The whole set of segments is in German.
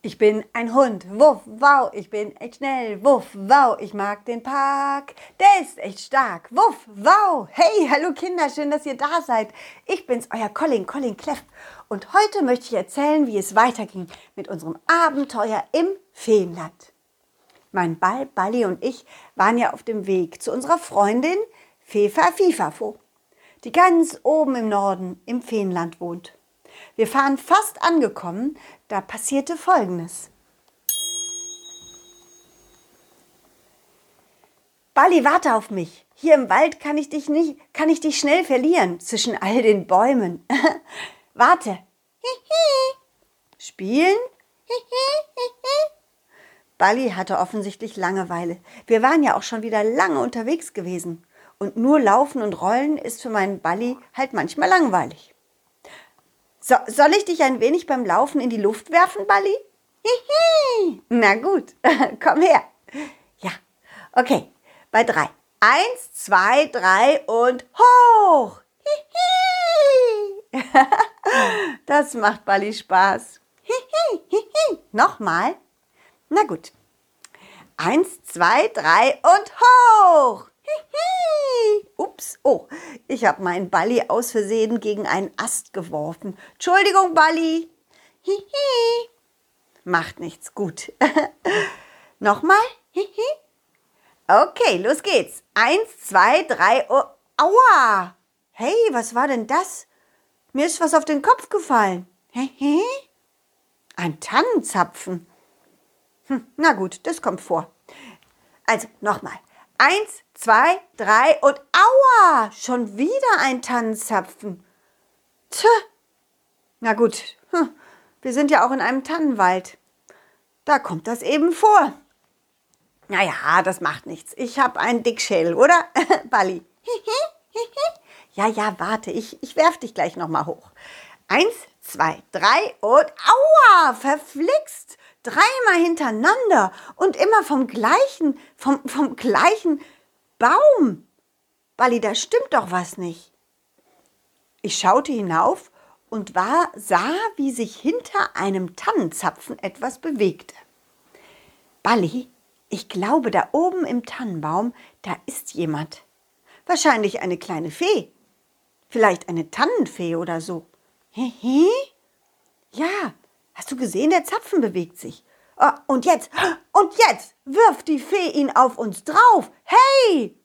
Ich bin ein Hund, wuff, wow, ich bin echt schnell, wuff, wow, ich mag den Park, der ist echt stark, wuff, wow. Hey, hallo Kinder, schön, dass ihr da seid. Ich bin's, euer Colin, Colin Kleff. Und heute möchte ich erzählen, wie es weiterging mit unserem Abenteuer im Feenland. Mein Ball, Balli und ich waren ja auf dem Weg zu unserer Freundin Fefa Fifafo, die ganz oben im Norden im Feenland wohnt. Wir fahren fast angekommen, da passierte Folgendes. Bali, warte auf mich. Hier im Wald kann ich dich nicht, kann ich dich schnell verlieren zwischen all den Bäumen. warte. Spielen? Bali hatte offensichtlich Langeweile. Wir waren ja auch schon wieder lange unterwegs gewesen. Und nur laufen und rollen ist für meinen Balli halt manchmal langweilig. So, soll ich dich ein wenig beim Laufen in die Luft werfen, Balli? Hihi. Na gut, komm her. Ja, okay. Bei drei. Eins, zwei, drei und hoch. Hihi. Das macht Balli Spaß. Hihi. Hihi. Nochmal. Na gut. Eins, zwei, drei und hoch. Ups, oh, ich habe meinen Balli aus Versehen gegen einen Ast geworfen. Entschuldigung, Balli. Hihi. Macht nichts, gut. Nochmal. Okay, los geht's. Eins, zwei, drei. Oh, aua. Hey, was war denn das? Mir ist was auf den Kopf gefallen. Ein Tannenzapfen. Hm, na gut, das kommt vor. Also nochmal. Eins, zwei, drei und aua! Schon wieder ein Tannenzapfen. Tja. Na gut, hm. wir sind ja auch in einem Tannenwald. Da kommt das eben vor. Naja, das macht nichts. Ich habe einen Dickschädel, oder? Balli. ja, ja, warte, ich, ich werf dich gleich nochmal hoch. Eins, zwei, drei und aua! Verflixt! Dreimal hintereinander und immer vom gleichen, vom, vom gleichen Baum. Balli, da stimmt doch was nicht. Ich schaute hinauf und war, sah, wie sich hinter einem Tannenzapfen etwas bewegte. Balli, ich glaube, da oben im Tannenbaum, da ist jemand. Wahrscheinlich eine kleine Fee. Vielleicht eine Tannenfee oder so. Hehe? Ja, Hast du gesehen, der Zapfen bewegt sich. Oh, und jetzt, und jetzt wirft die Fee ihn auf uns drauf. Hey!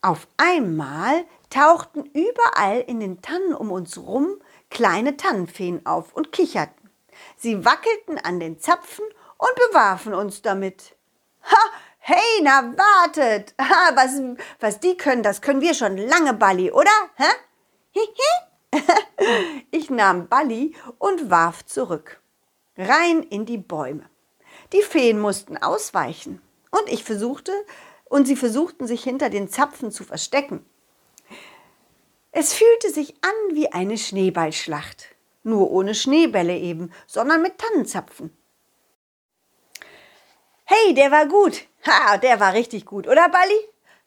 Auf einmal tauchten überall in den Tannen um uns rum kleine Tannenfeen auf und kicherten. Sie wackelten an den Zapfen und bewarfen uns damit. Ha! Hey, na wartet! Ha, was, was die können, das können wir schon lange, Balli, oder? Hä? Hihi? Nahm Balli und warf zurück. Rein in die Bäume. Die Feen mussten ausweichen. Und ich versuchte, und sie versuchten sich hinter den Zapfen zu verstecken. Es fühlte sich an wie eine Schneeballschlacht. Nur ohne Schneebälle eben, sondern mit Tannenzapfen. Hey, der war gut. Ha, der war richtig gut, oder Balli?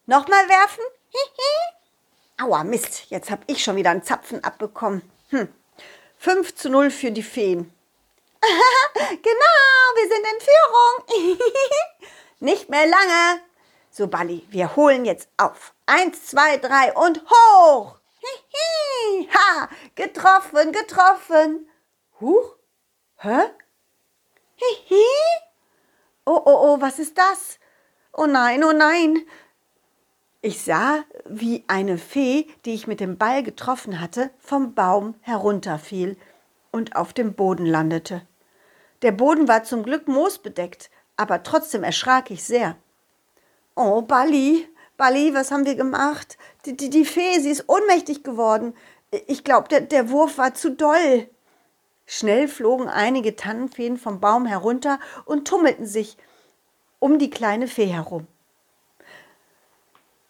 Nochmal werfen? Aua, Mist, jetzt habe ich schon wieder einen Zapfen abbekommen. Hm. 5 zu 0 für die Feen. genau, wir sind in Führung. Nicht mehr lange. So, Balli, wir holen jetzt auf. Eins, zwei, drei und hoch. ha, getroffen, getroffen. Huch, hä? Hihi. Oh, oh, oh, was ist das? Oh nein, oh nein. Ich sah, wie eine Fee, die ich mit dem Ball getroffen hatte, vom Baum herunterfiel und auf dem Boden landete. Der Boden war zum Glück moosbedeckt, aber trotzdem erschrak ich sehr. Oh, Bali, Bali, was haben wir gemacht? Die, die, die Fee, sie ist ohnmächtig geworden. Ich glaube, der, der Wurf war zu doll. Schnell flogen einige Tannenfeen vom Baum herunter und tummelten sich um die kleine Fee herum.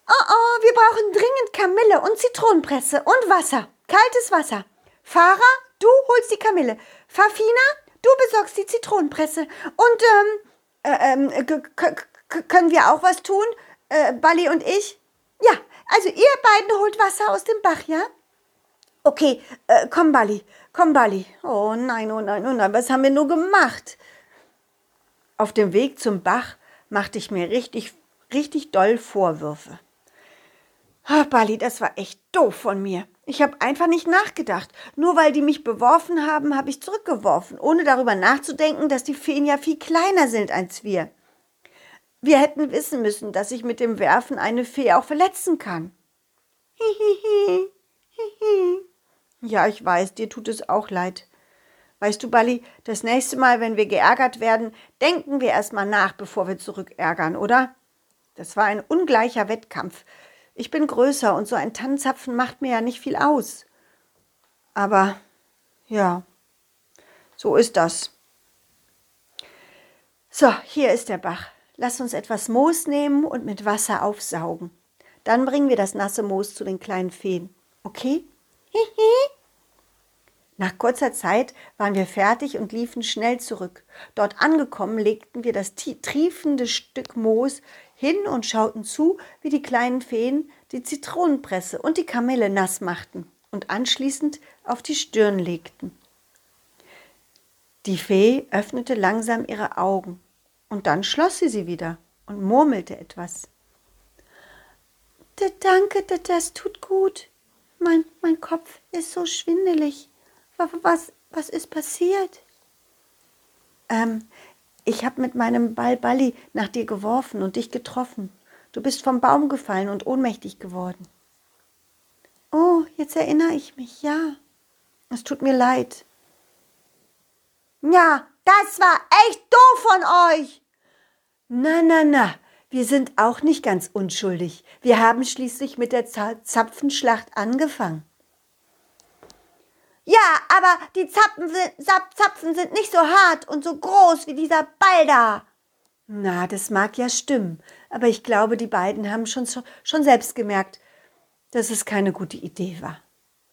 Oh oh, wir brauchen dringend Kamille und Zitronenpresse und Wasser. Kaltes Wasser. Fahrer, du holst die Kamille. Fafina, du besorgst die Zitronenpresse. Und ähm, äh, äh, können wir auch was tun? Äh, Balli und ich? Ja, also ihr beiden holt Wasser aus dem Bach, ja? Okay, äh, komm, Balli. komm, Bali. Oh nein, oh nein, oh nein, was haben wir nur gemacht? Auf dem Weg zum Bach machte ich mir richtig, richtig doll Vorwürfe. Ah, Bali, das war echt doof von mir. Ich habe einfach nicht nachgedacht. Nur weil die mich beworfen haben, habe ich zurückgeworfen, ohne darüber nachzudenken, dass die Feen ja viel kleiner sind als wir. Wir hätten wissen müssen, dass ich mit dem Werfen eine Fee auch verletzen kann. Hihihi, hihi. Ja, ich weiß, dir tut es auch leid. Weißt du, Bali, das nächste Mal, wenn wir geärgert werden, denken wir erstmal nach, bevor wir zurückärgern, oder? Das war ein ungleicher Wettkampf. Ich bin größer und so ein Tannenzapfen macht mir ja nicht viel aus. Aber ja, so ist das. So, hier ist der Bach. Lass uns etwas Moos nehmen und mit Wasser aufsaugen. Dann bringen wir das nasse Moos zu den kleinen Feen. Okay? Nach kurzer Zeit waren wir fertig und liefen schnell zurück. Dort angekommen legten wir das triefende Stück Moos hin und schauten zu, wie die kleinen Feen die Zitronenpresse und die Kamelle nass machten und anschließend auf die Stirn legten. Die Fee öffnete langsam ihre Augen und dann schloss sie sie wieder und murmelte etwas. Danke, das tut gut. Mein, mein Kopf ist so schwindelig. Was, was ist passiert? Ähm, ich habe mit meinem Ball Balli nach dir geworfen und dich getroffen. Du bist vom Baum gefallen und ohnmächtig geworden. Oh, jetzt erinnere ich mich, ja. Es tut mir leid. Ja, das war echt doof von euch. Na, na, na, wir sind auch nicht ganz unschuldig. Wir haben schließlich mit der Zapfenschlacht angefangen. Ja, aber die Zapfen sind, Zapfen sind nicht so hart und so groß wie dieser Ball da. Na, das mag ja stimmen, aber ich glaube, die beiden haben schon, schon selbst gemerkt, dass es keine gute Idee war.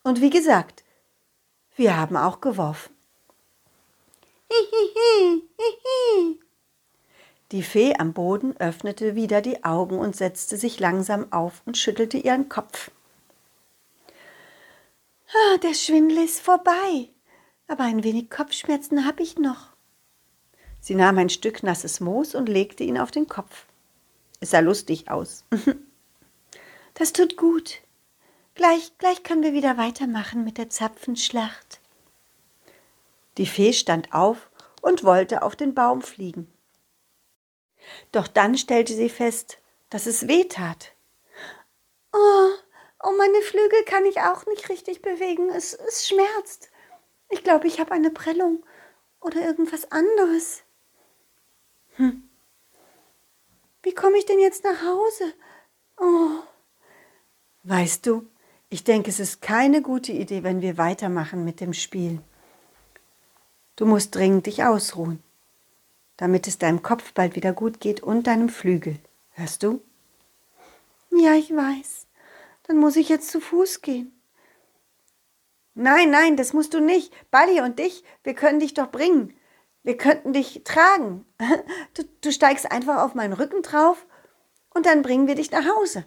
Und wie gesagt, wir haben auch geworfen. Die Fee am Boden öffnete wieder die Augen und setzte sich langsam auf und schüttelte ihren Kopf. Ah, der Schwindel ist vorbei, aber ein wenig Kopfschmerzen habe ich noch. Sie nahm ein Stück nasses Moos und legte ihn auf den Kopf. Es sah lustig aus. das tut gut. Gleich, gleich können wir wieder weitermachen mit der Zapfenschlacht. Die Fee stand auf und wollte auf den Baum fliegen. Doch dann stellte sie fest, dass es weh tat. Oh, Oh, meine Flügel kann ich auch nicht richtig bewegen. Es, es schmerzt. Ich glaube, ich habe eine Prellung oder irgendwas anderes. Hm. Wie komme ich denn jetzt nach Hause? Oh. Weißt du, ich denke, es ist keine gute Idee, wenn wir weitermachen mit dem Spiel. Du musst dringend dich ausruhen, damit es deinem Kopf bald wieder gut geht und deinem Flügel. Hörst du? Ja, ich weiß. Dann muss ich jetzt zu Fuß gehen. Nein, nein, das musst du nicht. Bali und dich, wir können dich doch bringen. Wir könnten dich tragen. Du, du steigst einfach auf meinen Rücken drauf und dann bringen wir dich nach Hause.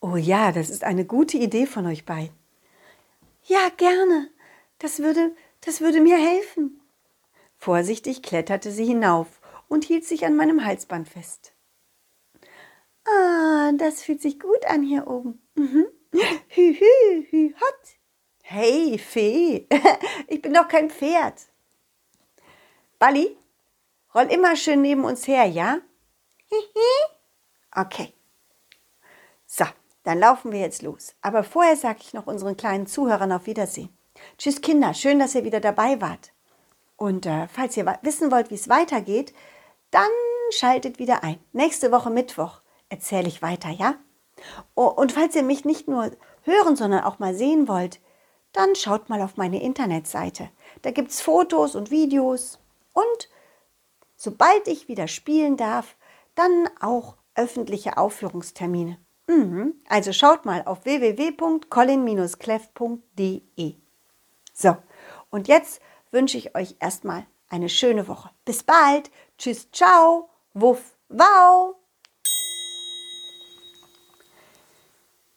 Oh ja, das ist eine gute Idee von euch beiden. Ja, gerne. Das würde, das würde mir helfen. Vorsichtig kletterte sie hinauf und hielt sich an meinem Halsband fest. Ah, das fühlt sich gut an hier oben. Mhm. Hü, hü, hü, hot. Hey, Fee, ich bin doch kein Pferd. Bali, roll immer schön neben uns her, ja? okay. So, dann laufen wir jetzt los. Aber vorher sage ich noch unseren kleinen Zuhörern auf Wiedersehen. Tschüss Kinder, schön, dass ihr wieder dabei wart. Und äh, falls ihr wissen wollt, wie es weitergeht, dann schaltet wieder ein. Nächste Woche Mittwoch erzähle ich weiter, ja? Oh, und falls ihr mich nicht nur hören, sondern auch mal sehen wollt, dann schaut mal auf meine Internetseite. Da gibt es Fotos und Videos und sobald ich wieder spielen darf, dann auch öffentliche Aufführungstermine. Mhm. Also schaut mal auf www.colin-cleff.de. So, und jetzt wünsche ich euch erstmal eine schöne Woche. Bis bald. Tschüss, ciao, wuff, wow.